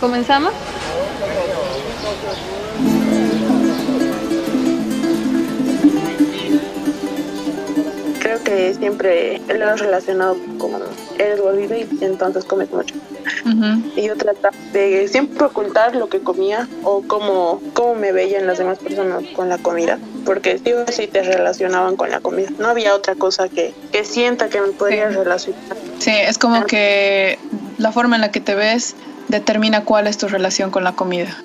¿Comenzamos? Creo que siempre lo he relacionado con eres gordito y entonces comes mucho. Y yo trataba de siempre ocultar lo que comía o cómo, cómo me veían las demás personas con la comida, porque sí o sí te relacionaban con la comida. No había otra cosa que, que sienta que me podría relacionar. Sí, es como que la forma en la que te ves determina cuál es tu relación con la comida.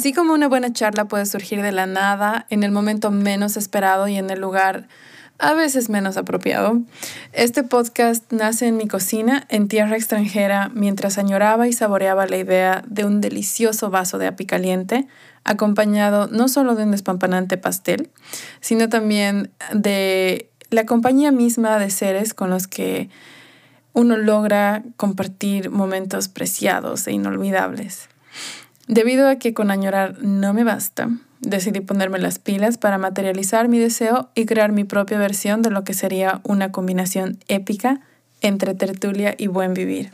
Así como una buena charla puede surgir de la nada, en el momento menos esperado y en el lugar a veces menos apropiado, este podcast nace en mi cocina en tierra extranjera mientras añoraba y saboreaba la idea de un delicioso vaso de api caliente, acompañado no solo de un despampanante pastel, sino también de la compañía misma de seres con los que uno logra compartir momentos preciados e inolvidables. Debido a que con añorar no me basta, decidí ponerme las pilas para materializar mi deseo y crear mi propia versión de lo que sería una combinación épica entre tertulia y buen vivir.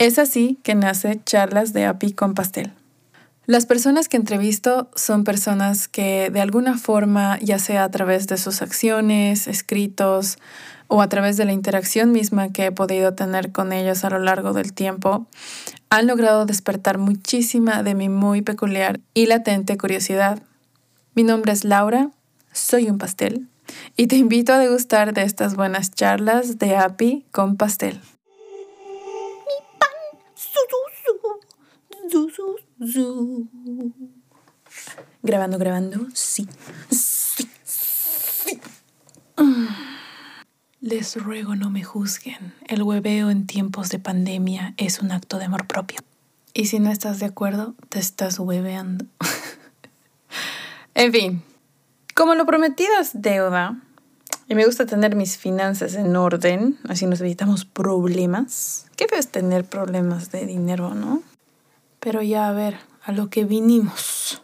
Es así que nace Charlas de API con Pastel. Las personas que entrevisto son personas que de alguna forma, ya sea a través de sus acciones, escritos o a través de la interacción misma que he podido tener con ellos a lo largo del tiempo, han logrado despertar muchísima de mi muy peculiar y latente curiosidad. Mi nombre es Laura, soy un pastel y te invito a degustar de estas buenas charlas de API con pastel. Mi pan, su, su, su, grabando, grabando, sí, sí, sí. Les ruego no me juzguen. El hueveo en tiempos de pandemia es un acto de amor propio. Y si no estás de acuerdo, te estás hueveando. en fin, como lo prometido es deuda, y me gusta tener mis finanzas en orden, así nos evitamos problemas. ¿Qué ves tener problemas de dinero, no? Pero ya a ver, a lo que vinimos.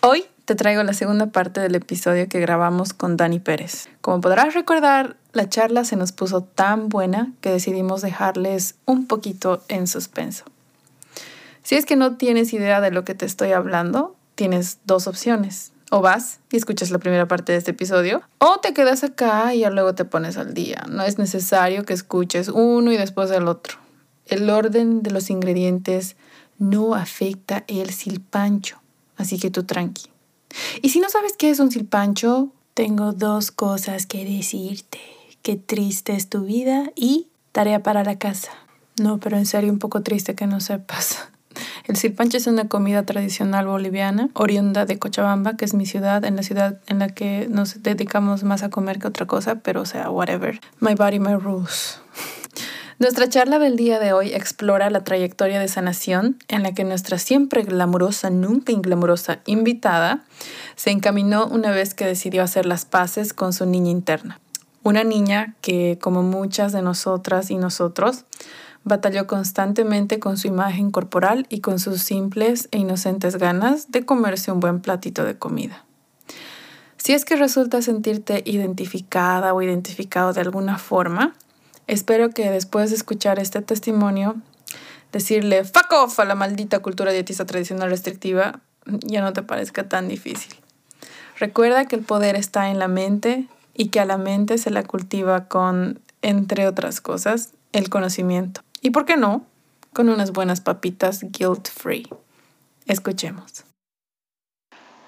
Hoy te traigo la segunda parte del episodio que grabamos con Dani Pérez. Como podrás recordar, la charla se nos puso tan buena que decidimos dejarles un poquito en suspenso. Si es que no tienes idea de lo que te estoy hablando, tienes dos opciones. O vas y escuchas la primera parte de este episodio, o te quedas acá y ya luego te pones al día. No es necesario que escuches uno y después el otro. El orden de los ingredientes no afecta el silpancho, así que tú tranqui. Y si no sabes qué es un silpancho, tengo dos cosas que decirte. Qué triste es tu vida y tarea para la casa. No, pero en serio un poco triste que no sepas. El silpancho es una comida tradicional boliviana, oriunda de Cochabamba, que es mi ciudad, en la ciudad en la que nos dedicamos más a comer que otra cosa, pero o sea, whatever. My body, my rules. Nuestra charla del día de hoy explora la trayectoria de sanación en la que nuestra siempre glamurosa, nunca inglamurosa invitada se encaminó una vez que decidió hacer las paces con su niña interna. Una niña que, como muchas de nosotras y nosotros, batalló constantemente con su imagen corporal y con sus simples e inocentes ganas de comerse un buen platito de comida. Si es que resulta sentirte identificada o identificado de alguna forma, Espero que después de escuchar este testimonio, decirle fuck off a la maldita cultura dietista tradicional restrictiva ya no te parezca tan difícil. Recuerda que el poder está en la mente y que a la mente se la cultiva con, entre otras cosas, el conocimiento. ¿Y por qué no? Con unas buenas papitas guilt free. Escuchemos.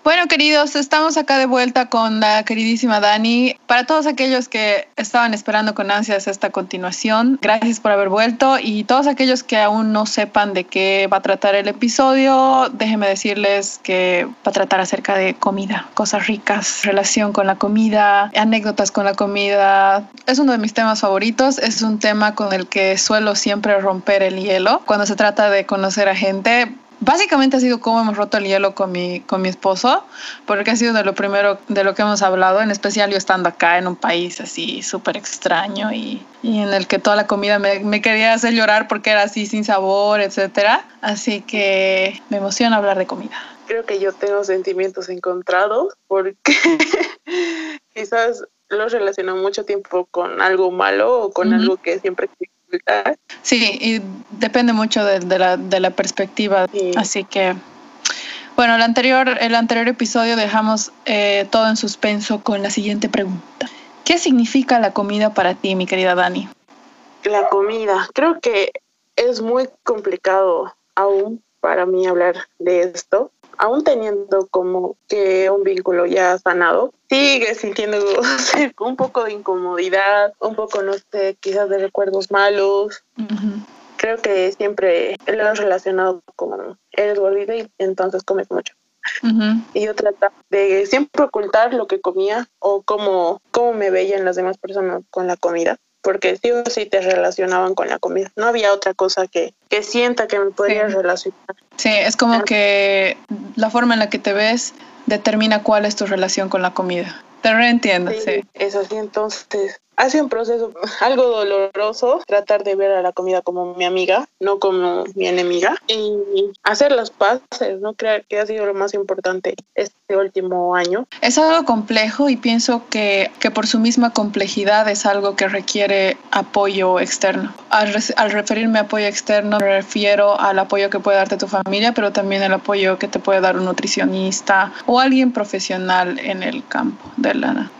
Bueno, queridos, estamos acá de vuelta con la queridísima Dani. Para todos aquellos que estaban esperando con ansias esta continuación, gracias por haber vuelto y todos aquellos que aún no sepan de qué va a tratar el episodio, déjenme decirles que va a tratar acerca de comida, cosas ricas, relación con la comida, anécdotas con la comida. Es uno de mis temas favoritos, es un tema con el que suelo siempre romper el hielo. Cuando se trata de conocer a gente, básicamente ha sido cómo hemos roto el hielo con mi, con mi esposo, porque ha sido de lo primero de lo que hemos hablado, en especial yo estando acá en un país así súper extraño y, y, en el que toda la comida me, me, quería hacer llorar porque era así sin sabor, etcétera. Así que me emociona hablar de comida. Creo que yo tengo sentimientos encontrados porque quizás lo relaciono mucho tiempo con algo malo o con algo que siempre Sí, y depende mucho de, la, de la, perspectiva. Así que, bueno, el anterior, el anterior episodio dejamos eh, todo en suspenso con la siguiente pregunta. ¿Qué significa la comida para ti, mi querida Dani? La comida, creo que es muy complicado aún para mí hablar de esto, aún teniendo como que un vínculo ya sanado, sigue sintiendo un poco de incomodidad, un poco, no sé, quizás de recuerdos malos. Creo que siempre lo he relacionado con eres gordita y entonces comes mucho. Y yo trataba de siempre ocultar lo que comía o cómo, cómo me veían las demás personas con la comida porque sí o sí te relacionaban con la comida. No había otra cosa que, que sienta que me podría relacionar. Sí, es como que la forma en la que te ves determina cuál es tu relación con la comida. Te reentiendo, sí. sí. Es así, entonces Hace un proceso algo doloroso tratar de ver a la comida como mi amiga, no como mi enemiga, y hacer las paces, ¿no? Creo que ha sido lo más importante este último año. Es algo complejo y pienso que, que por su misma complejidad es algo que requiere apoyo externo. Al, al referirme a apoyo externo, me refiero al apoyo que puede darte tu familia, pero también el apoyo que te puede dar un nutricionista o alguien profesional en el campo de la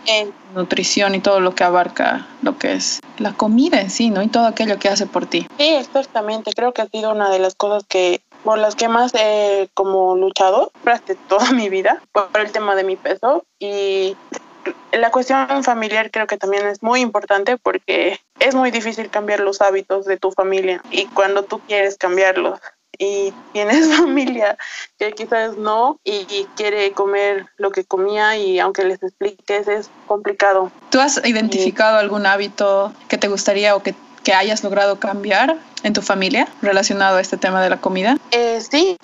nutrición y todo lo que abarca lo que es la comida en sí, ¿no? Y todo aquello que hace por ti. Sí, exactamente. Creo que ha sido una de las cosas que por las que más he como luchado durante toda mi vida por el tema de mi peso y la cuestión familiar creo que también es muy importante porque es muy difícil cambiar los hábitos de tu familia y cuando tú quieres cambiarlos y tienes familia que quizás no y, quiere comer lo que comía y aunque les expliques es complicado. ¿Tú has identificado algún hábito que te gustaría o que, que, hayas logrado cambiar en tu familia relacionado a este tema de la comida? Eh, sí,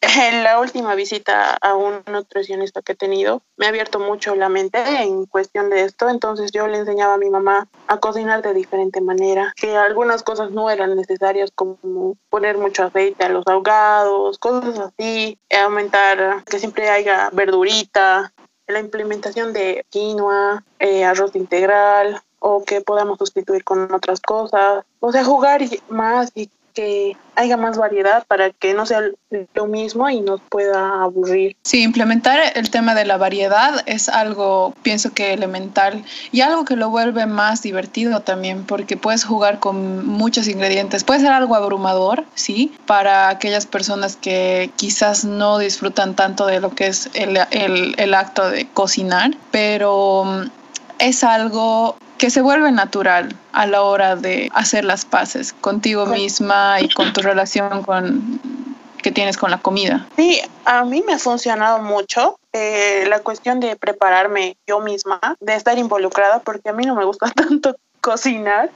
en la última visita a un nutricionista que he tenido me ha abierto mucho la mente en cuestión de esto, entonces yo le enseñaba a mi mamá a cocinar de diferente manera, que algunas cosas no eran necesarias como poner mucho aceite a los ahogados, cosas así, aumentar que siempre haya verdurita, la implementación de quinoa, eh, arroz integral, o que podamos sustituir con otras cosas. O sea, jugar más y que haya más variedad para que no sea lo mismo y nos pueda aburrir. Sí, implementar el tema de la variedad es algo, pienso que elemental y algo que lo vuelve más divertido también porque puedes jugar con muchos ingredientes. Puede ser algo abrumador, sí, para aquellas personas que quizás no disfrutan tanto de lo que es el, el, el acto de cocinar, pero mm, es algo que se vuelve natural a la hora de hacer las paces contigo misma y con tu relación con que tienes con la comida. Sí, a mí me ha funcionado mucho eh, la cuestión de prepararme yo misma, de estar involucrada, porque a mí no me gusta tanto cocinar.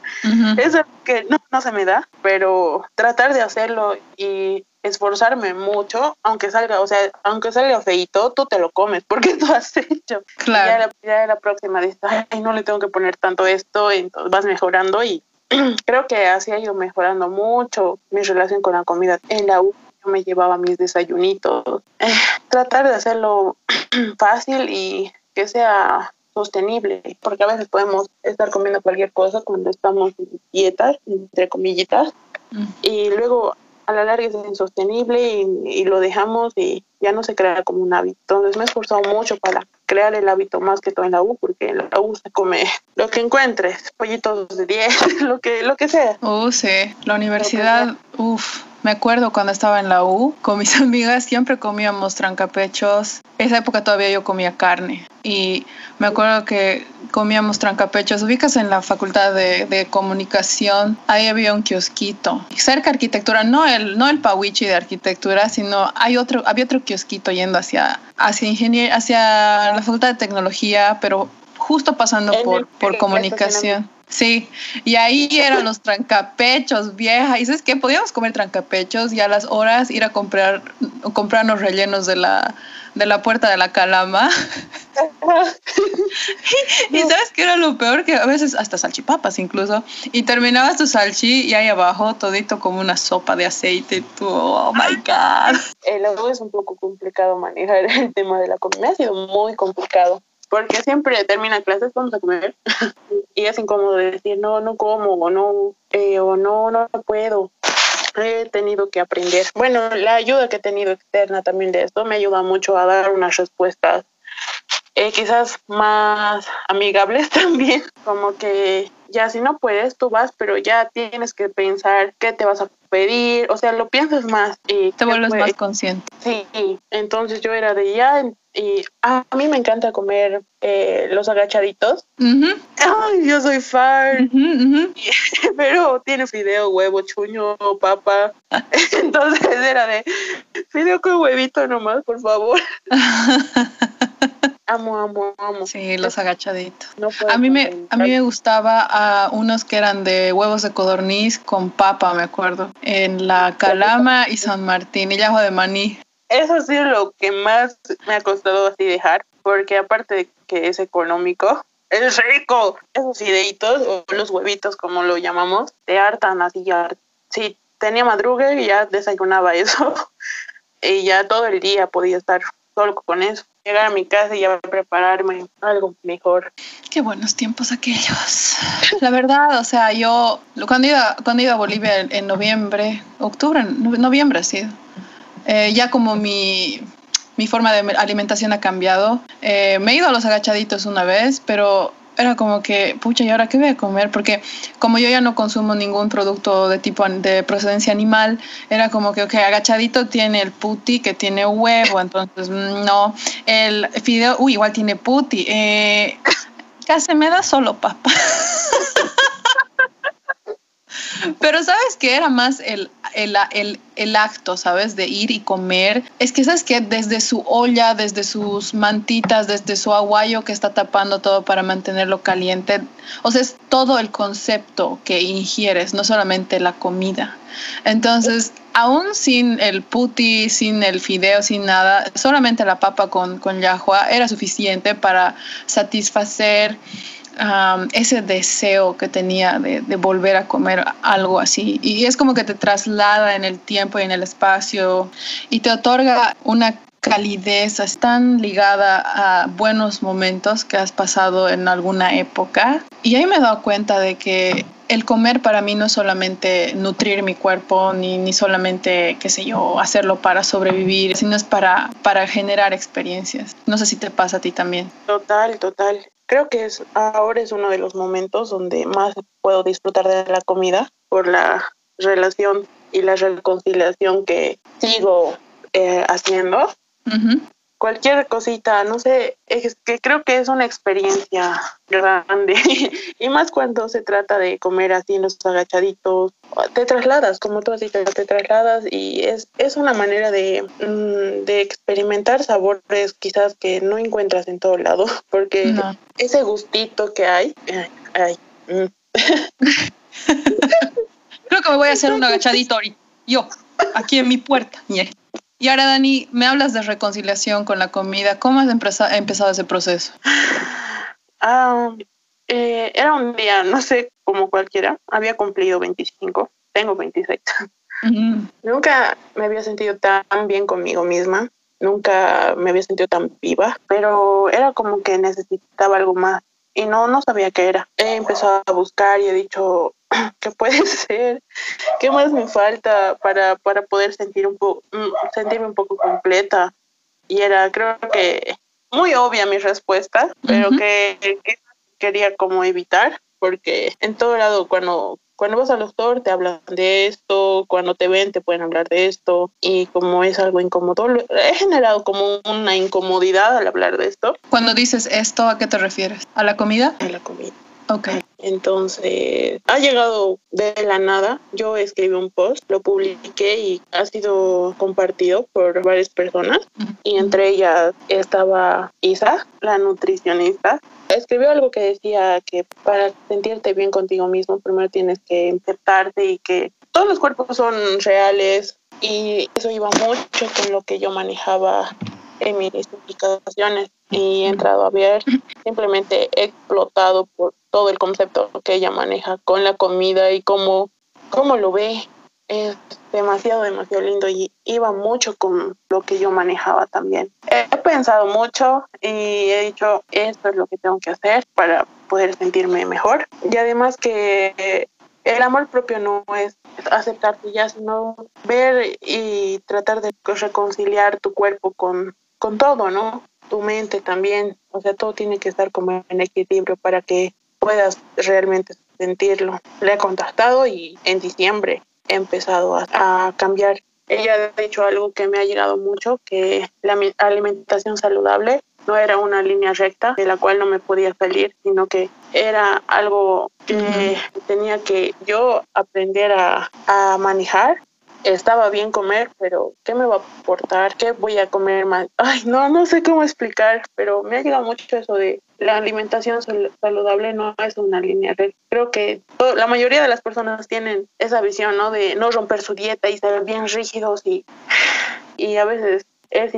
Es que no, no se me da, pero tratar de hacerlo y esforzarme mucho, aunque salga, o sea, aunque salga feito, tú te lo comes porque tú has hecho. Claro. Ya la, próxima de esta, ay, no le tengo que poner tanto esto, entonces vas mejorando y creo que así ha ido mejorando mucho mi relación con la comida. En la U yo me llevaba mis desayunitos. Eh, tratar de hacerlo fácil y que sea sostenible, porque a veces podemos estar comiendo cualquier cosa cuando estamos en dietas, entre comillitas, y luego a la larga es insostenible y, lo dejamos y ya no se crea como un hábito. Entonces me he esforzado mucho para crear el hábito más que todo en la U, porque en la U se come lo que encuentres, pollitos de 10, lo que, lo que sea. Uh, sí, la universidad, uff me acuerdo cuando estaba en la U, con mis amigas siempre comíamos trancapechos. Esa época todavía yo comía carne. Y me acuerdo que comíamos trancapechos. Ubicas en la facultad de, comunicación, ahí había un kiosquito. Cerca de arquitectura, no el, no el Pawichi de arquitectura, sino hay otro, había otro kiosquito yendo hacia, hacia hacia la facultad de tecnología, pero justo pasando por, por comunicación. Sí, y ahí eran los trancapechos, vieja. Y sabes qué, podíamos comer trancapechos y a las horas ir a comprar, comprarnos rellenos de la, de la puerta de la calama. y, sabes qué era lo peor, que a veces hasta salchipapas incluso. Y terminabas tu salchi y ahí abajo todito como una sopa de aceite. Tú, oh my God. El agua es un poco complicado manejar el tema de la comida. Ha sido muy complicado porque siempre termina clases, vamos a comer, y es incómodo decir, no, no como, o no, eh, o no, no puedo. He tenido que aprender. Bueno, la ayuda que he tenido externa también de esto me ayuda mucho a dar unas respuestas eh, quizás más amigables también, como que ya si no puedes, tú vas, pero ya tienes que pensar qué te vas a pedir, o sea, lo piensas más y te vuelves más consciente. Sí, entonces yo era de ya y a mí me encanta comer eh, los agachaditos. Ay, yo soy fan. Pero tiene fideo, huevo, chuño, papa. Entonces era de fideo con huevito nomás, por favor. amo, amo, amo. Sí, los agachaditos. a mí me a mí me gustaba a unos que eran de huevos de codorniz con papa, me acuerdo, en la Calama y San Martín y llajo de maní. Eso sí es lo que más me ha costado así dejar, porque aparte de que es económico, es rico. Esos fideitos o los huevitos como lo llamamos, te hartan así ya. Sí, tenía madruga y ya desayunaba eso y ya todo el día podía estar solo con eso llegar a mi casa y ya prepararme algo mejor. Qué buenos tiempos aquellos. La verdad, o sea, yo cuando iba, cuando iba a Bolivia en, noviembre, octubre, noviembre, sí, eh, ya como mi, mi, forma de alimentación ha cambiado. Eh, me he ido a los agachaditos una vez, pero era como que, pucha, ¿y ahora qué voy a comer? Porque como yo ya no consumo ningún producto de tipo de procedencia animal, era como que, ok, agachadito tiene el puti que tiene huevo, entonces mm, no, el fideo, uy, igual tiene puti, eh, casi me da solo papa. Pero sabes que era más el, el, el, el, acto, ¿sabes? De ir y comer. Es que sabes que desde su olla, desde sus mantitas, desde su aguayo que está tapando todo para mantenerlo caliente. O sea, es todo el concepto que ingieres, no solamente la comida. Entonces, aún sin el puti, sin el fideo, sin nada, solamente la papa con, con yahua era suficiente para satisfacer ese deseo que tenía de, volver a comer algo así. Y es como que te traslada en el tiempo y en el espacio y te otorga una calidez tan ligada a buenos momentos que has pasado en alguna época. Y ahí me he dado cuenta de que el comer para mí no es solamente nutrir mi cuerpo, ni, ni solamente, qué sé yo, hacerlo para sobrevivir, sino es para, para generar experiencias. No sé si te pasa a ti también. Total, total creo que es ahora es uno de los momentos donde más puedo disfrutar de la comida por la relación y la reconciliación que sigo eh, haciendo cualquier cosita, no sé, es que creo que es una experiencia grande. Y más cuando se trata de comer así en los agachaditos, te trasladas, como tú has dicho, te trasladas y es, es una manera de, mm, de experimentar sabores quizás que no encuentras en todo lado, porque ese gustito que hay, ay, mm. creo que me voy a hacer un agachadito ahorita, yo, aquí en mi puerta, y ahora, Dani, me hablas de reconciliación con la comida. ¿Cómo has empezado ese proceso? Ah, eh, era un día, no sé, como cualquiera. Había cumplido 25, tengo 26. Nunca me había sentido tan bien conmigo misma. Nunca me había sentido tan viva, pero era como que necesitaba algo más y no, no sabía qué era. He empezado a buscar y he dicho, ¿qué puede ser? ¿Qué más me falta para, para poder sentir un poco, mm, sentirme un poco completa? Y era, creo que, muy obvia mi respuesta, pero que, que, quería como evitar, porque en todo lado cuando, cuando vas al doctor te hablan de esto, cuando te ven te pueden hablar de esto, y como es algo incómodo, he generado como una incomodidad al hablar de esto. Cuando dices esto, ¿a qué te refieres? ¿A la comida? A la comida. Ok. Entonces, ha llegado de la nada. Yo escribí un post, lo publiqué y ha sido compartido por varias personas. Y entre ellas estaba Isa, la nutricionista. escribió algo que decía que para sentirte bien contigo mismo primero tienes que aceptarte y que todos los cuerpos son reales y eso iba mucho con lo que yo manejaba en mis explicaciones y he entrado a ver, simplemente he explotado por todo el concepto que ella maneja con la comida y cómo, cómo lo ve. Es demasiado, demasiado lindo y iba mucho con lo que yo manejaba también. He pensado mucho y he dicho, esto es lo que tengo que hacer para poder sentirme mejor. Y además que el amor propio no es aceptarte ya, sino ver y tratar de reconciliar tu cuerpo con, con todo, ¿no? Tu mente también, o sea, todo tiene que estar como en equilibrio para que puedas realmente sentirlo. Le he contactado y en diciembre he empezado a, cambiar. Ella ha dicho algo que me ha llegado mucho, que la alimentación saludable no era una línea recta de la cual no me podía salir, sino que era algo que tenía que yo aprender a, a manejar estaba bien comer, pero ¿qué me va a aportar? ¿Qué voy a comer más? Ay, no, no sé cómo explicar, pero me ha llegado mucho eso de la alimentación saludable no es una línea recta. Creo que la mayoría de las personas tienen esa visión, ¿no? De no romper su dieta y ser bien rígidos y, y a veces es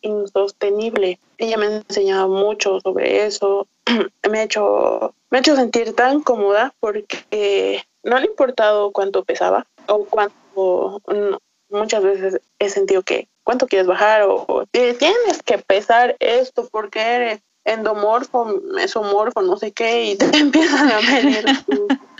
insostenible. Ella me ha enseñado mucho sobre eso. me ha hecho me ha hecho sentir tan cómoda porque no le ha importado cuánto pesaba o cuánto muchas veces he sentido que cuánto quieres bajar o, tienes que pesar esto porque eres endomorfo, mesomorfo, no sé qué, y te empiezan a medir.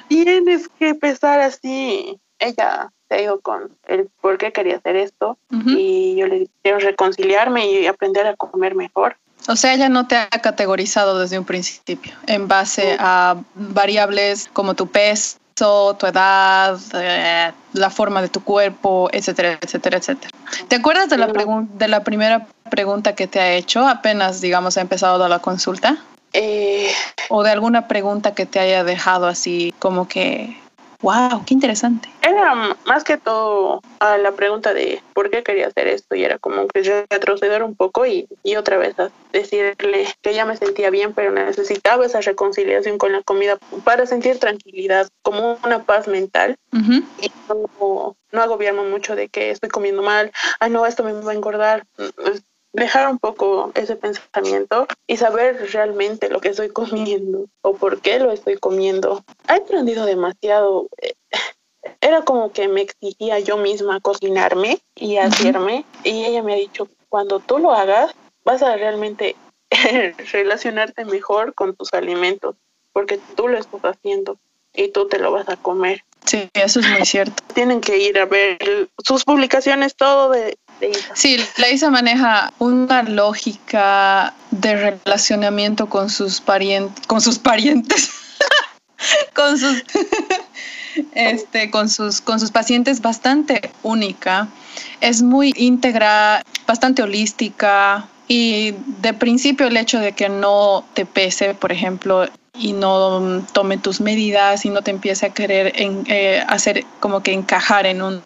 tienes que pesar así. Ella se ido con el por qué quería hacer esto y yo le quiero reconciliarme y aprender a comer mejor. O sea, ella no te ha categorizado desde un principio en base a variables como tu peso, tu edad, eh, la forma de tu cuerpo, etcétera, etcétera, etcétera. ¿Te acuerdas de la, de la primera pregunta que te ha hecho apenas, digamos, ha empezado la consulta? Eh, ¿O de alguna pregunta que te haya dejado así como que Wow, qué interesante. Era más que todo a la pregunta de por qué quería hacer esto y era como que retroceder un poco y, y otra vez a decirle que ya me sentía bien, pero necesitaba esa reconciliación con la comida para sentir tranquilidad, como una paz mental. Y no, no agobiarme mucho de que estoy comiendo mal, ay no, esto me va a engordar dejar un poco ese pensamiento y saber realmente lo que estoy comiendo o por qué lo estoy comiendo. He aprendido demasiado. Eh, era como que me exigía yo misma cocinarme y hacerme y ella me ha dicho, cuando tú lo hagas, vas a realmente relacionarte mejor con tus alimentos porque tú lo estás haciendo y tú te lo vas a comer. Sí, eso es muy cierto. Tienen que ir a ver sus publicaciones, todo de, Sí, la ISA maneja una lógica de relacionamiento con sus parientes, con sus parientes, con sus, este, con sus, con sus pacientes bastante única. Es muy íntegra, bastante holística, y de principio el hecho de que no te pese, por ejemplo, y no tome tus medidas y no te empiece a querer eh, hacer como que encajar en una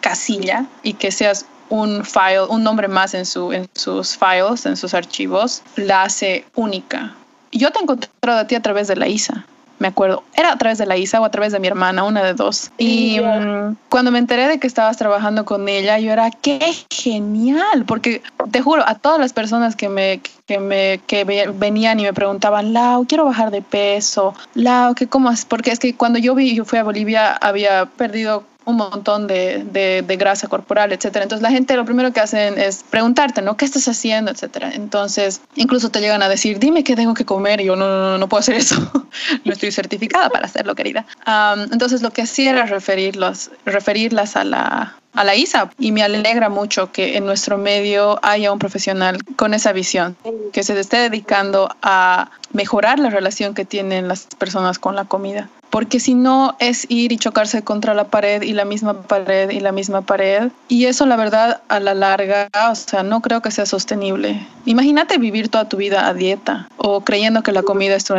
casilla y que seas un file, un nombre más en, su, en sus files, en sus archivos, la hace única. Yo te he encontrado a ti a través de la ISA, me acuerdo. Era a través de la ISA o a través de mi hermana, una de dos. Y mm, cuando me enteré de que estabas trabajando con ella, yo era, qué genial, porque te juro, a todas las personas que me, que me que venían y me preguntaban, Lau, quiero bajar de peso, Lau, ¿qué cómo? Porque es que cuando yo vi, yo fui a Bolivia, había perdido un montón de, de, grasa corporal, etcétera. Entonces la gente lo primero que hacen es preguntarte, ¿no? ¿Qué estás haciendo, etcétera? Entonces incluso te llegan a decir, dime qué tengo que comer y yo no, no, no puedo hacer eso, no estoy certificada para hacerlo, querida. entonces lo que hacía era referirlos, referirlas a la, a la ISA y me alegra mucho que en nuestro medio haya un profesional con esa visión, que se esté dedicando a mejorar la relación que tienen las personas con la comida porque si no es ir y chocarse contra la pared y la misma pared y la misma pared. Y eso la verdad a la larga, o sea, no creo que sea sostenible. Imagínate vivir toda tu vida a dieta o creyendo que la comida es tu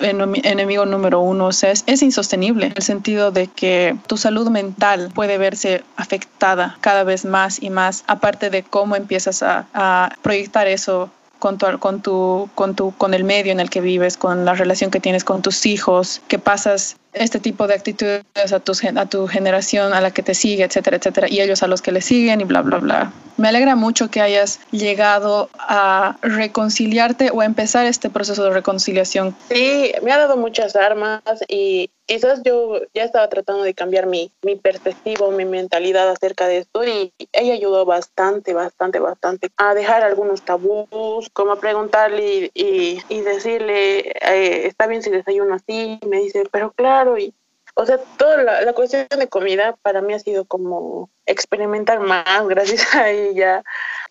enemigo número uno. O sea, es, insostenible en el sentido de que tu salud mental puede verse afectada cada vez más y más, aparte de cómo empiezas a, a proyectar eso con tu, con tu, con tu, con el medio en el que vives, con la relación que tienes con tus hijos, que pasas este tipo de actitudes a tu, a tu generación, a la que te sigue, etcétera, etcétera, y ellos a los que le siguen y bla, bla, bla. Me alegra mucho que hayas llegado a reconciliarte o a empezar este proceso de reconciliación. Sí, me ha dado muchas armas y quizás yo ya estaba tratando de cambiar mi, mi perspectiva, mi mentalidad acerca de esto y ella ayudó bastante, bastante, bastante a dejar algunos tabús, como a preguntarle y, y, decirle, eh, está bien si desayuno así, y me dice, pero claro, y o sea, toda la, cuestión de comida para mí ha sido como experimentar más gracias a ella.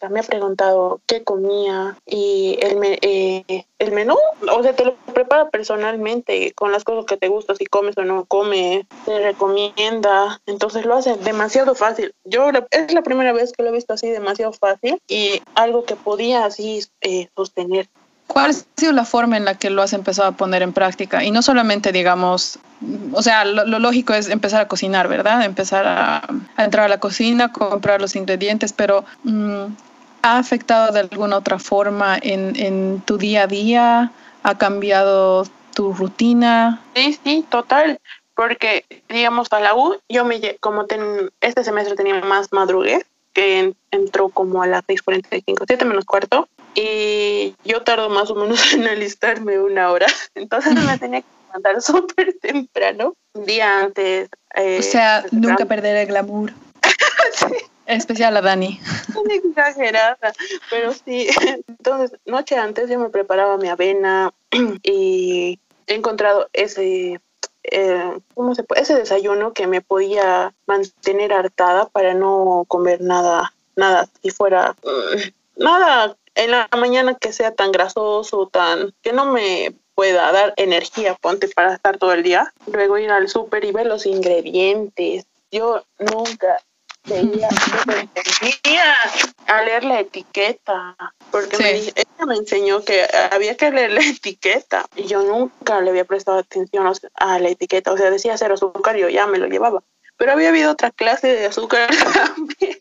Me ha preguntado qué comía y el, eh, el menú, o sea, te lo prepara personalmente con las cosas que te gustan, si comes o no comes, te recomienda, entonces lo hace demasiado fácil. Yo es la primera vez que lo he visto así demasiado fácil y algo que podía así eh, sostener. ¿Cuál ha sido la forma en la que lo has empezado a poner en práctica? Y no solamente, digamos, o sea, lo, lógico es empezar a cocinar, ¿verdad? Empezar a, entrar a la cocina, comprar los ingredientes, pero mm, ¿ha afectado de alguna otra forma en, en tu día a día? ¿Ha cambiado tu rutina? Sí, sí, total porque digamos a la U yo me como este semestre tenía más madrugué que entró como a las 6:45 7 menos cuarto y yo tardo más o menos en alistarme una hora, entonces me tenía que mandar súper temprano, un día antes. Eh, o sea, nunca perder el glamour. sí. Especial a Dani. exagerada, pero sí. Entonces, noche antes yo me preparaba mi avena y he encontrado ese eh, ¿cómo se puede? ese desayuno que me podía mantener hartada para no comer nada, nada si fuera mm, nada en la mañana que sea tan grasoso, tan que no me pueda dar energía, ponte para estar todo el día. Luego ir al súper y ver los ingredientes. Yo nunca veía, a leer la etiqueta, porque me, ella me enseñó que había que leer la etiqueta y yo nunca le había prestado atención a la etiqueta, o sea, decía cero azúcar y yo ya me lo llevaba, pero había habido otra clase de azúcar también.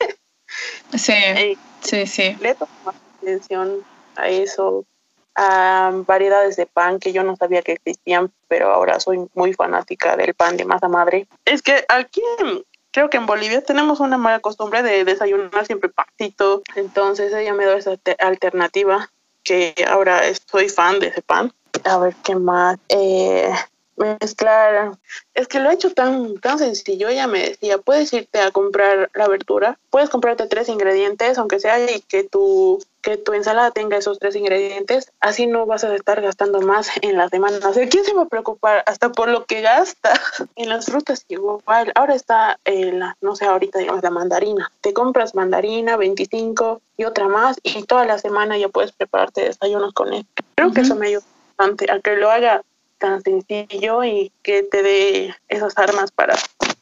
Sí, sí, sí. Le atención a eso, a variedades de pan que yo no sabía que existían, pero ahora soy muy fanática del pan de masa madre. Es que aquí creo que en Bolivia tenemos una mala costumbre de desayunar siempre pancito, entonces ella me dio esa alternativa que ahora soy fan de ese pan. A ver qué más. Eh, mezclar. Es que lo he hecho tan, tan sencillo. Ella me decía, puedes irte a comprar la verdura, puedes comprarte tres ingredientes, aunque sea y que tu, que tu ensalada tenga esos tres ingredientes, así no vas a estar gastando más en las semanas. O sea, ¿quién se va a preocupar hasta por lo que gasta? En las frutas igual. Ahora está, la, no sé, ahorita digamos la mandarina. Te compras mandarina, 25 y otra más y toda la semana ya puedes prepararte desayunos con él. Creo que eso me ayuda bastante a que lo haga tan sencillo y que te dé esas armas para,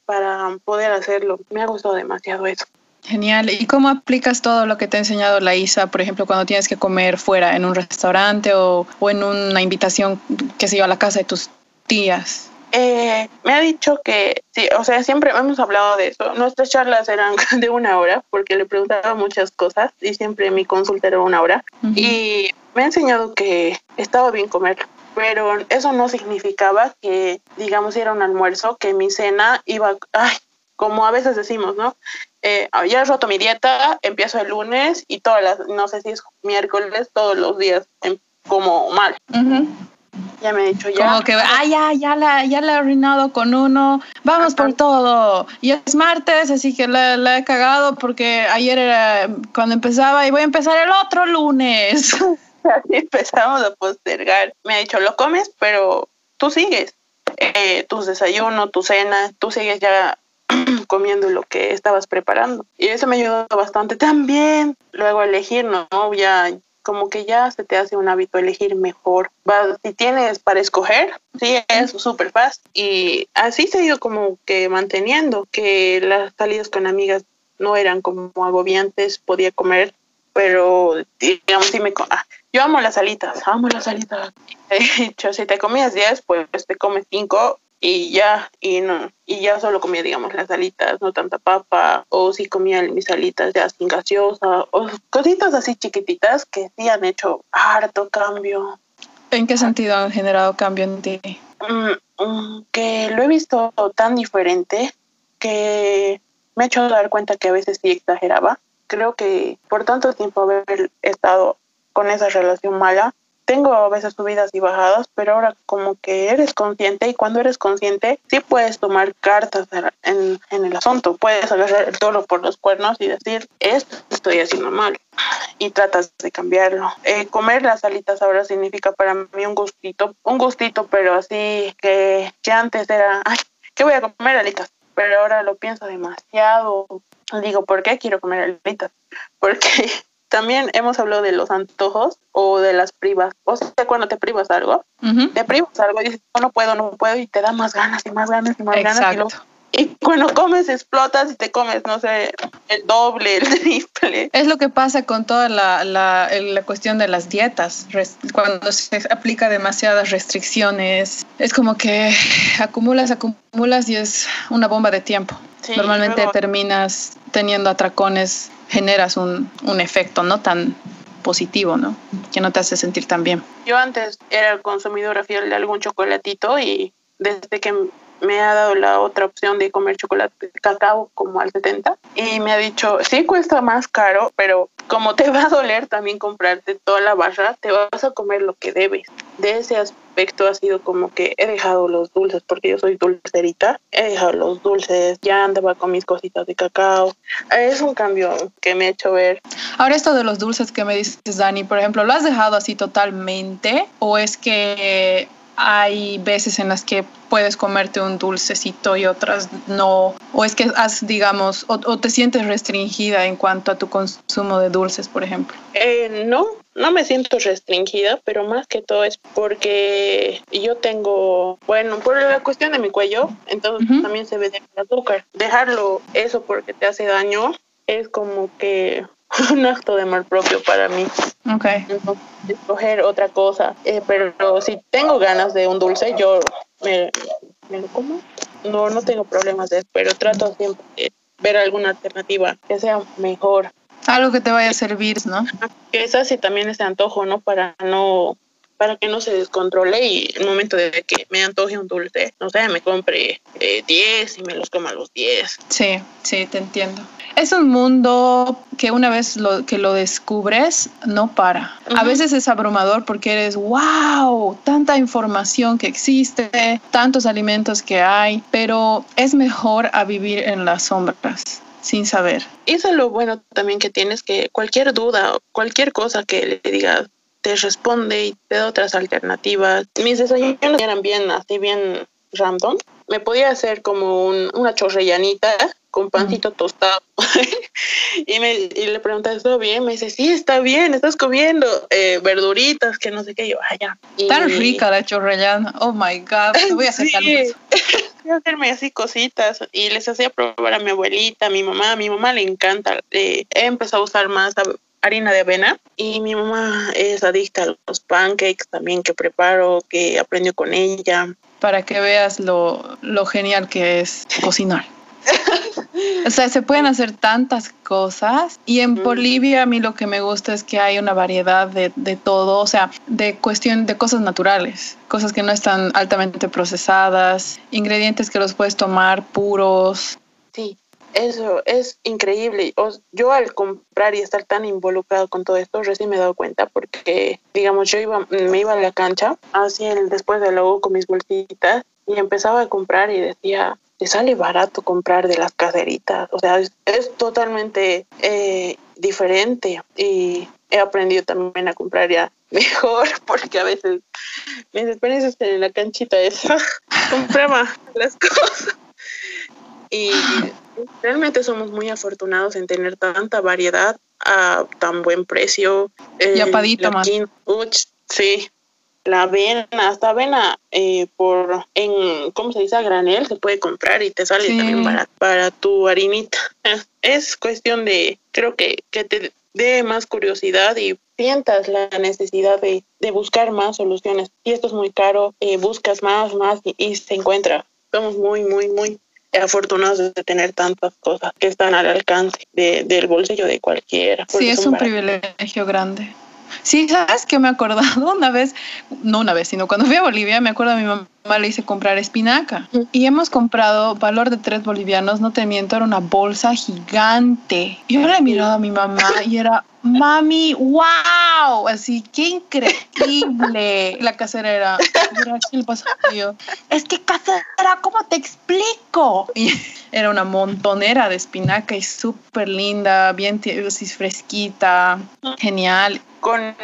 para poder hacerlo. Me ha gustado demasiado eso. Genial. ¿Y cómo aplicas todo lo que te ha enseñado la ISA, por ejemplo, cuando tienes que comer fuera, en un restaurante o, o en una invitación, que se yo, a la casa de tus tías? Eh, me ha dicho que, sí, o sea, siempre hemos hablado de eso. Nuestras charlas eran de una hora porque le preguntaba muchas cosas y siempre mi consulta era una hora. Y me ha enseñado que estaba bien comer pero eso no significaba que, digamos, era un almuerzo, que mi cena iba, ay, como a veces decimos, ¿no? Eh, ya he roto mi dieta, empiezo el lunes y todas las, no sé si es miércoles, todos los días em, como mal. Ya me he dicho ya. Como que, ah, ya, ya la, ya la he arruinado con uno, vamos por todo. Y es martes, así que la, la, he cagado porque ayer era cuando empezaba y voy a empezar el otro lunes. empezamos a postergar. Me ha dicho, lo comes, pero tú sigues. Eh, tus desayunos, tu cena, tú sigues ya comiendo lo que estabas preparando. Y eso me ayudó bastante también. Luego elegir, ¿no? Ya como que ya se te hace un hábito elegir mejor. si tienes para escoger, sí, es súper fácil. Y así se ha ido como que manteniendo, que las salidas con amigas no eran como agobiantes, podía comer, pero digamos, si me... Ah, yo amo las alitas, amo las alitas. He dicho, si te comías 10, pues te comes 5 y ya, y no, y ya solo comía, digamos, las alitas, no tanta papa, o si comía mis alitas ya sin gaseosa, o cositas así chiquititas que sí han hecho harto cambio. ¿En qué sentido han generado cambio en ti? Mm, mm, que lo he visto tan diferente que me he hecho dar cuenta que a veces sí exageraba. Creo que por tanto tiempo haber estado con esa relación mala, tengo a veces subidas y bajadas, pero ahora como que eres consciente y cuando eres consciente sí puedes tomar cartas en, el asunto, puedes agarrar el toro por los cuernos y decir, esto estoy haciendo mal y tratas de cambiarlo. Eh, comer las alitas ahora significa para mí un gustito, un gustito, pero así que, que antes era, ay, ¿qué voy a comer alitas? Pero ahora lo pienso demasiado. Digo, ¿por qué quiero comer alitas? Porque también hemos hablado de los antojos o de las privas. O sea, cuando te privas algo, te privas algo y dices, no, puedo, no puedo, y te da más ganas y más ganas y más ganas. Y, y cuando comes explotas y te comes, no sé, el doble, el triple. Es lo que pasa con toda la, la, la cuestión de las dietas. Cuando se aplica demasiadas restricciones, es como que acumulas, acumulas y es una bomba de tiempo. Normalmente terminas teniendo atracones generas un, un efecto no tan positivo, ¿no? Que no te hace sentir tan bien. Yo antes era consumidora fiel de algún chocolatito y desde que me ha dado la otra opción de comer chocolate cacao como al 70 y me ha dicho, sí cuesta más caro, pero como te va a doler también comprarte toda la barra, te vas a comer lo que debes. De ese aspecto ha sido como que he dejado los dulces porque yo soy dulcerita, he dejado los dulces, ya andaba con mis cositas de cacao. Es un cambio que me ha hecho ver. Ahora esto de los dulces que me dices, Dani, por ejemplo, ¿lo has dejado así totalmente o es que hay veces en las que puedes comerte un dulcecito y otras no, o es que has, digamos, o, te sientes restringida en cuanto a tu consumo de dulces, por ejemplo. Eh, no, no me siento restringida, pero más que todo es porque yo tengo, bueno, por la cuestión de mi cuello, entonces también se ve de azúcar. Dejarlo eso porque te hace daño es como que un acto de amor propio para mí. Ok. escoger otra cosa. Eh, pero si tengo ganas de un dulce, yo me, lo como. No, no tengo problemas de eso, pero trato siempre de ver alguna alternativa que sea mejor. Algo que te vaya a servir, ¿no? Que esa sí también ese antojo, ¿no? Para no para que no se descontrole y el momento de que me antoje un dulce, no sé, me compre 10 eh, y me los coma los 10. Sí, sí, te entiendo. Es un mundo que una vez lo, que lo descubres, no para. A veces es abrumador porque eres, wow, tanta información que existe, tantos alimentos que hay, pero es mejor a vivir en las sombras sin saber. Eso es lo bueno también que tienes, que cualquier duda, cualquier cosa que le digas, te responde y te da otras alternativas. Mis desayunos eran bien, así bien random. Me podía hacer como una chorrellanita con pancito tostado. y, me, y le pregunté, ¿está bien? Me dice, sí, está bien, estás comiendo eh, verduritas, que no sé qué. Yo. Ah, Tan rica la chorrellana. Oh my God, voy a hacer sí. voy a hacerme así cositas y les hacía probar a mi abuelita, a mi mamá. A mi mamá le encanta. Eh, he empezado a usar más harina de avena y mi mamá es adicta a los pancakes también que preparo, que aprendió con ella. Para que veas lo, lo genial que es cocinar. O sea, se pueden hacer tantas cosas y en Bolivia a mí lo que me gusta es que hay una variedad de, de, todo, o sea, de cuestión de cosas naturales, cosas que no están altamente procesadas, ingredientes que los puedes tomar puros. Sí, eso es increíble. Yo al comprar y estar tan involucrado con todo esto, recién me he dado cuenta porque, digamos, yo iba, me iba a la cancha, así el, después de luego con mis bolsitas y empezaba a comprar y decía, te sale barato comprar de las caseritas. O sea, es, totalmente eh, diferente y he aprendido también a comprar ya mejor porque a veces mis experiencias en la canchita es compraba las cosas y realmente somos muy afortunados en tener tanta variedad a tan buen precio. y apadito más. Sí, la avena, hasta avena eh, por, en, ¿cómo se dice? A granel se puede comprar y te sale también para, para tu harinita. Es cuestión de, creo que, que te dé más curiosidad y sientas la necesidad de, buscar más soluciones. Y esto es muy caro, eh, buscas más, más y, se encuentra. Somos muy, muy, muy afortunados de tener tantas cosas que están al alcance del bolsillo de cualquiera. Sí, es un privilegio grande. Sí, ¿sabes qué me he acordado? Una vez, no una vez, sino cuando fui a Bolivia, me acuerdo a mi mamá le hice comprar espinaca. Y hemos comprado, valor de tres bolivianos, no te miento, era una bolsa gigante. Yo le he mirado a mi mamá y era, mami, wow, así, qué increíble. La casera era, ¿qué le pasa yo? Es que casera, ¿cómo te explico? Y era una montonera de espinaca y súper linda, bien fresquita, genial. Con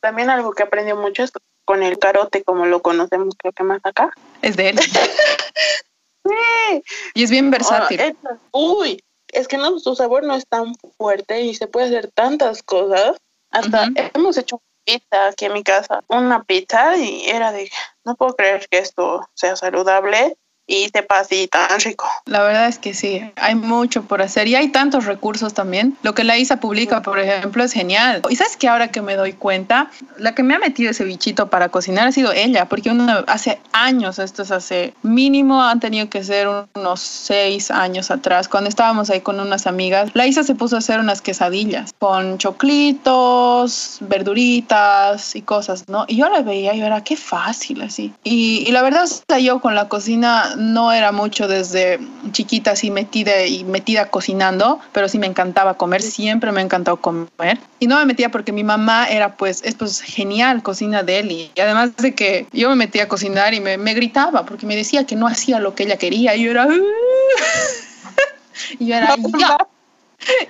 también algo que aprendió mucho es con el carote como lo conocemos creo que más acá. Es de él. sí. Y es bien versátil. uy, es que no, su sabor no es tan fuerte y se puede hacer tantas cosas. Hasta hemos hecho pizza aquí en mi casa, una pizza y era de, no puedo creer que esto sea saludable y sepa así tan rico. La verdad es que sí, hay mucho por hacer y hay tantos recursos también. Lo que la ISA publica, por ejemplo, es genial. Y sabes que ahora que me doy cuenta, la que me ha metido ese bichito para cocinar ha sido ella, porque uno, hace años, esto es hace mínimo, han tenido que ser unos seis años atrás, cuando estábamos ahí con unas amigas, la Isa se puso a hacer unas quesadillas con choclitos, verduritas y cosas, ¿no? Y yo la veía y yo era, qué fácil así. Y, y la verdad, o sea, yo con la cocina no era mucho desde chiquita así metida y metida cocinando, pero sí me encantaba comer, siempre me ha encantado comer. Y no me metía porque mi mamá era pues, es pues genial, cocina de él. Y además de que yo me metía a cocinar y me, me gritaba porque me decía que no hacía lo que ella quería. Y yo era... y yo era...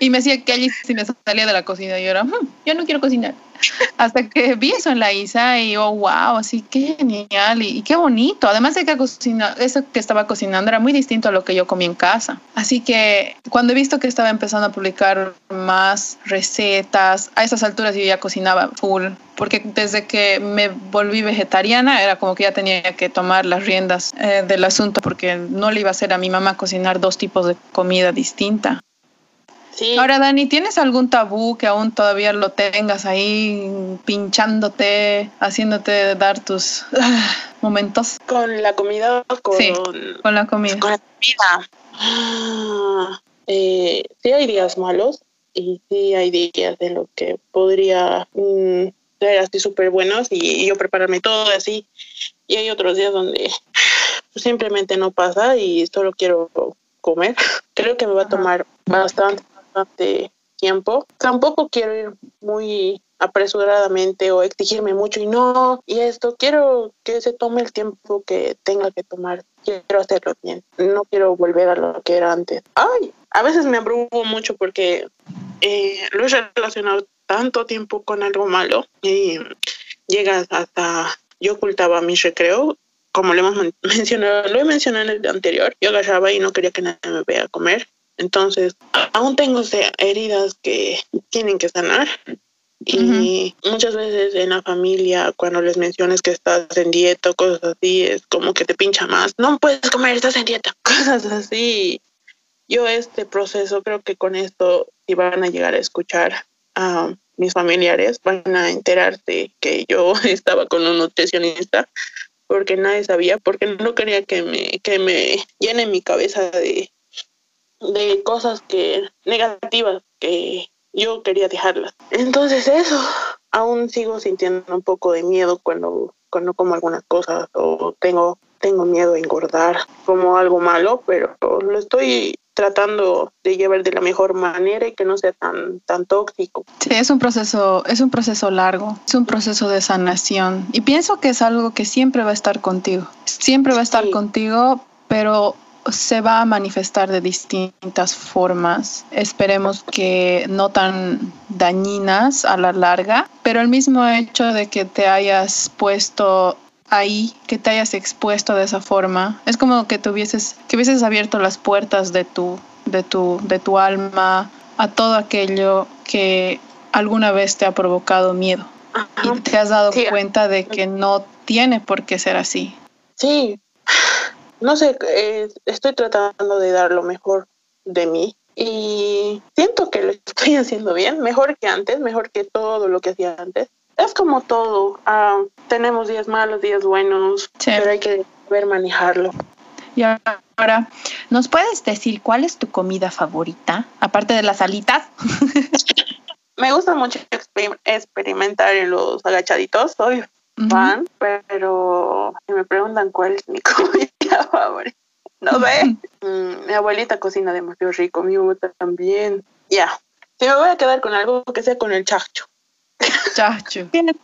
Y me decía que allí si me salía de la cocina y yo era, hmm, yo no quiero cocinar. Hasta que vi eso en la Isa y yo, wow, así que genial y, qué bonito. Además de que cocina, eso que estaba cocinando era muy distinto a lo que yo comí en casa. Así que cuando he visto que estaba empezando a publicar más recetas, a esas alturas yo ya cocinaba full. Porque desde que me volví vegetariana era como que ya tenía que tomar las riendas eh, del asunto porque no le iba a hacer a mi mamá cocinar dos tipos de comida distinta. Ahora, Dani, ¿tienes algún tabú que aún todavía lo tengas ahí pinchándote, haciéndote dar tus ah, momentos? ¿Con la comida con...? Sí, con la comida. Con la comida. Ah, eh, sí hay días malos y sí hay días de lo que podría mm, ser así súper buenos y, yo prepararme todo así. Y hay otros días donde simplemente no pasa y solo quiero comer. Creo que me va a tomar bastante bastante tiempo. Tampoco quiero ir muy apresuradamente o exigirme mucho y no, y esto, quiero que se tome el tiempo que tenga que tomar. Quiero hacerlo bien. No quiero volver a lo que era antes. Ay, a veces me abrumo mucho porque eh, lo he relacionado tanto tiempo con algo malo y llegas hasta yo ocultaba mi recreo como lo hemos mencionado, lo he mencionado en el anterior, yo agarraba y no quería que nadie me vea comer entonces, aún tengo heridas que tienen que sanar. Y muchas veces en la familia, cuando les mencionas que estás en dieta o cosas así, es como que te pincha más. No puedes comer, estás en dieta. Cosas así. Yo este proceso creo que con esto, si van a llegar a escuchar a mis familiares, van a enterarse que yo estaba con un nutricionista porque nadie sabía, porque no quería que me, que me llene mi cabeza de de cosas que negativas que yo quería dejarlas. Entonces eso, aún sigo sintiendo un poco de miedo cuando, cuando como algunas cosas o tengo, tengo miedo a engordar como algo malo, pero lo estoy tratando de llevar de la mejor manera y que no sea tan tan tóxico. Sí, es un proceso es un proceso largo, es un proceso de sanación y pienso que es algo que siempre va a estar contigo. Siempre va a estar contigo, pero se va a manifestar de distintas formas. Esperemos que no tan dañinas a la larga, pero el mismo hecho de que te hayas puesto ahí, que te hayas expuesto de esa forma, es como que tuvieses, que hubieses abierto las puertas de tu, de tu, de tu alma a todo aquello que alguna vez te ha provocado miedo. Y te has dado cuenta de que no tiene por qué ser así. Sí, no sé, eh, estoy tratando de dar lo mejor de mí y siento que lo estoy haciendo bien, mejor que antes, mejor que todo lo que hacía antes. Es como todo, ah, tenemos días malos, días buenos, pero hay que saber manejarlo. Y ahora, ¿nos puedes decir cuál es tu comida favorita, aparte de las alitas? Me gusta mucho experimentar en los agachaditos, soy fan, pero si me preguntan cuál es mi comida favorita, no sé. Mm, mi abuelita cocina demasiado rico, mi abuela también. Ya, si me voy a quedar con algo que sea con el chacho. Chacho. Tiene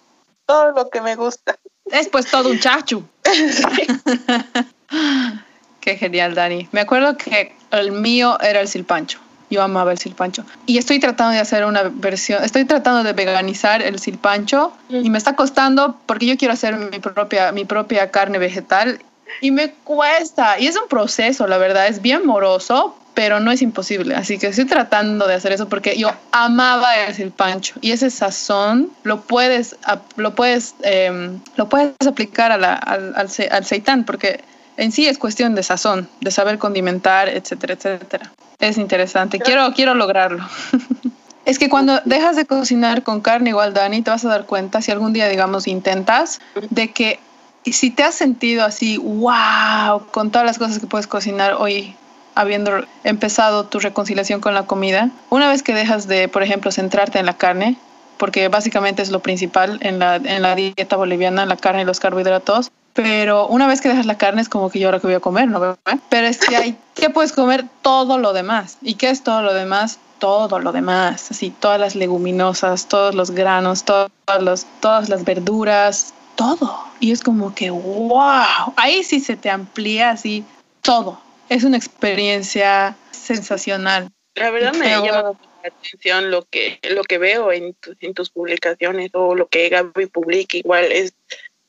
todo lo que me gusta. Es pues todo un chacho. Qué genial, Dani. Me acuerdo que el mío era el silpancho. Yo amaba el silpancho. Y estoy tratando de hacer una versión, estoy tratando de veganizar el silpancho y me está costando porque yo quiero hacer mi propia, mi propia carne vegetal y me cuesta. Y es un proceso, la verdad, es bien moroso, pero no es imposible. Así que estoy tratando de hacer eso porque yo amaba el silpancho y ese sazón lo puedes, lo puedes, em, lo puedes aplicar al, al, al seitán porque en sí es cuestión de sazón, de saber condimentar, etcétera, etcétera. Es interesante. Quiero, quiero lograrlo. es que cuando dejas de cocinar con carne igual, Dani, te vas a dar cuenta, si algún día, digamos, intentas, de que si te has sentido así, wow, con todas las cosas que puedes cocinar hoy, habiendo empezado tu reconciliación con la comida, una vez que dejas de, por ejemplo, centrarte en la carne, porque básicamente es lo principal en la, en la dieta boliviana, la carne y los carbohidratos, pero una vez que dejas la carne es como que yo ahora que voy a comer, ¿no? Pero es que hay que puedes comer todo lo demás. ¿Y qué es todo lo demás? Todo lo demás, así todas las leguminosas, todos los granos, todos los, todas las verduras, todo. Y es como que, wow, ahí sí se te amplía así todo. Es una experiencia sensacional. La verdad me llama la atención lo que, lo que veo en, en tus publicaciones o lo que Gaby publica, igual es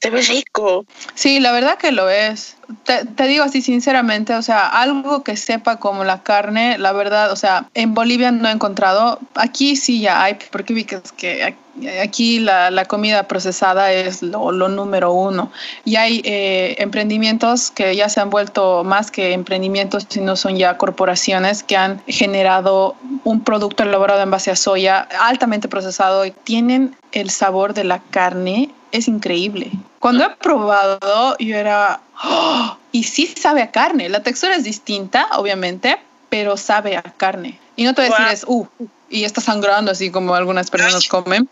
se ve rico. Sí, la verdad que lo es. Te, digo así sinceramente, o sea, algo que sepa como la carne, la verdad, o sea, en Bolivia no he encontrado. Aquí sí ya hay, porque vi que, es que aquí la, la, comida procesada es lo, lo número uno. Y hay eh, emprendimientos que ya se han vuelto más que emprendimientos, sino son ya corporaciones que han generado un producto elaborado en base a soya altamente procesado y tienen el sabor de la carne es increíble. Cuando he probado, yo era, ¡oh! y sí sabe a carne. La textura es distinta, obviamente, pero sabe a carne. Y no te voy a decir es, uh, y está sangrando así como algunas personas comen.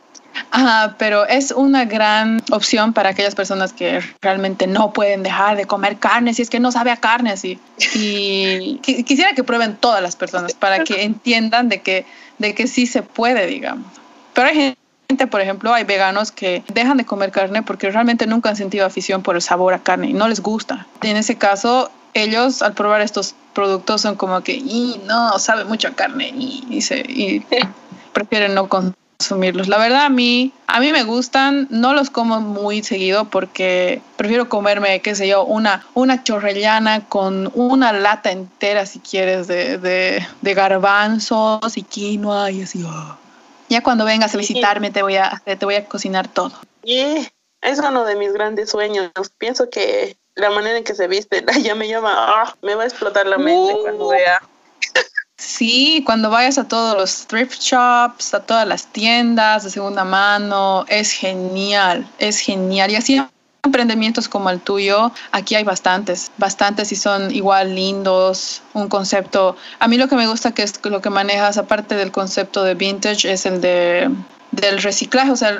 Ajá, pero es una gran opción para aquellas personas que realmente no pueden dejar de comer carne si es que no sabe a carne así. Y quisiera que prueben todas las personas para que entiendan de que, de que sí se puede, digamos. Pero hay gente por ejemplo, hay veganos que dejan de comer carne porque realmente nunca han sentido afición por el sabor a carne y no les gusta. En ese caso, ellos al probar estos productos son como que, y no, sabe mucho a carne y, se, y prefieren no consumirlos. La verdad a mí, a mí me gustan, no los como muy seguido porque prefiero comerme, qué sé yo, una, una chorrellana con una lata entera si quieres de, de, de garbanzos y quinoa y así. Oh. Ya cuando vengas a visitarme te voy a, te voy a cocinar todo. Y es uno de mis grandes sueños. Pienso que la manera en que se viste ya me llama, ah, me va a explotar la mente cuando uh. vea. Sí, cuando vayas a todos los thrift shops, a todas las tiendas de segunda mano, es genial, es genial. Y así emprendimientos como el tuyo, aquí hay bastantes, bastantes y son igual lindos, un concepto. A mí lo que me gusta que es lo que manejas, aparte del concepto de vintage, es el de del reciclaje, o sea,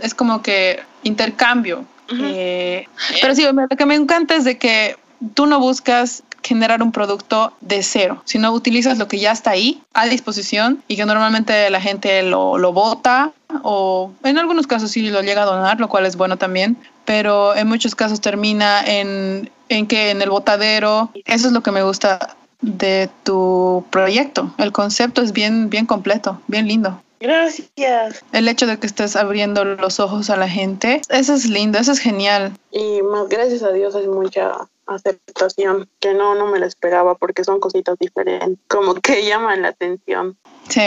es como que intercambio. Eh, pero sí, lo que me encanta es de que tú no buscas generar un producto de cero, sino utilizas lo que ya está ahí a disposición y que normalmente la gente lo, lo bota o en algunos casos sí lo llega a donar, lo cual es bueno también, pero en muchos casos termina en, en que en el botadero. Eso es lo que me gusta de tu proyecto. El concepto es bien, bien completo, bien lindo. Gracias. El hecho de que estés abriendo los ojos a la gente, eso es lindo, eso es genial. Y más gracias a Dios hay mucha aceptación que no, no me la esperaba porque son cositas diferentes, como que llaman la atención. Sí,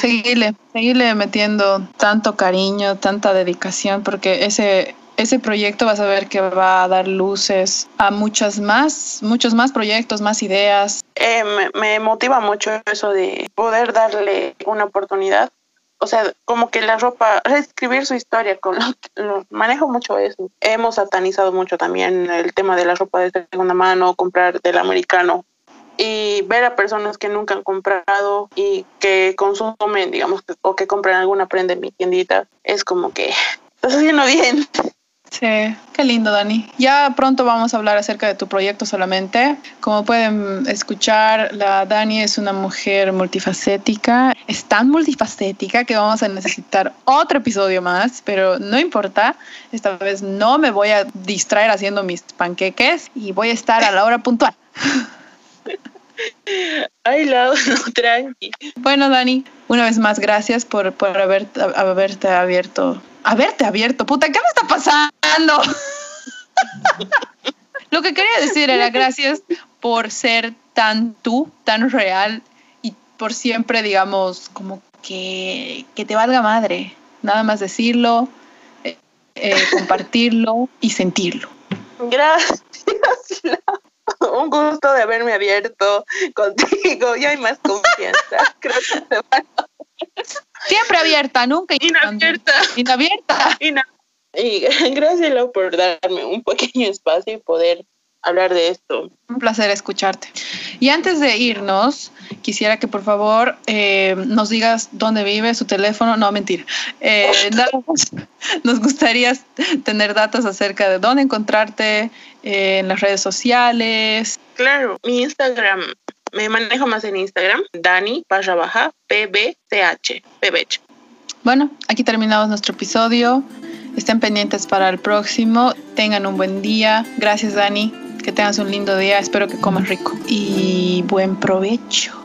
seguirle, seguirle metiendo tanto cariño, tanta dedicación, porque ese ese proyecto vas a ver que va a dar luces a muchas más, muchos más proyectos, más ideas. Eh, me, motiva mucho eso de poder darle una oportunidad. O sea, como que la ropa, reescribir su historia, con lo, manejo mucho eso. Hemos satanizado mucho también el tema de la ropa de segunda mano, comprar del americano y ver a personas que nunca han comprado y que consumen, digamos, o que compran alguna prenda en mi tiendita, es como que estás haciendo bien. Sí, qué lindo, Dani. Ya pronto vamos a hablar acerca de tu proyecto solamente. Como pueden escuchar, la Dani es una mujer multifacética. Es tan multifacética que vamos a necesitar otro episodio más, pero no importa. Esta vez no me voy a distraer haciendo mis panqueques y voy a estar a la hora puntual. Ay, lado, no, tranqui. Bueno, Dani, una vez más, gracias por, por haber, haberte abierto. Haberte abierto, puta, ¿qué me está pasando? Lo que quería decir era gracias por ser tan tú, tan real y por siempre, digamos, como que, que te valga madre. Nada más decirlo, eh, eh, compartirlo y sentirlo. Gracias un gusto de haberme abierto contigo. Ya hay más confianza. Creo que Siempre abierta, nunca inabierta. Inabierta. Y gracias, Lau, por darme un pequeño espacio y poder hablar de esto. Un placer escucharte. Y antes de irnos, quisiera que por favor eh, nos digas dónde vive, su teléfono. No, mentira. Eh, nos gustaría tener datos acerca de dónde encontrarte eh, en las redes sociales. Claro, mi Instagram. Me manejo más en Instagram, Dani barra baja PBCH, PBH. Bueno, aquí terminamos nuestro episodio. Estén pendientes para el próximo. Tengan un buen día. Gracias, Dani. Que tengas un lindo día. Espero que comas rico. Y buen provecho.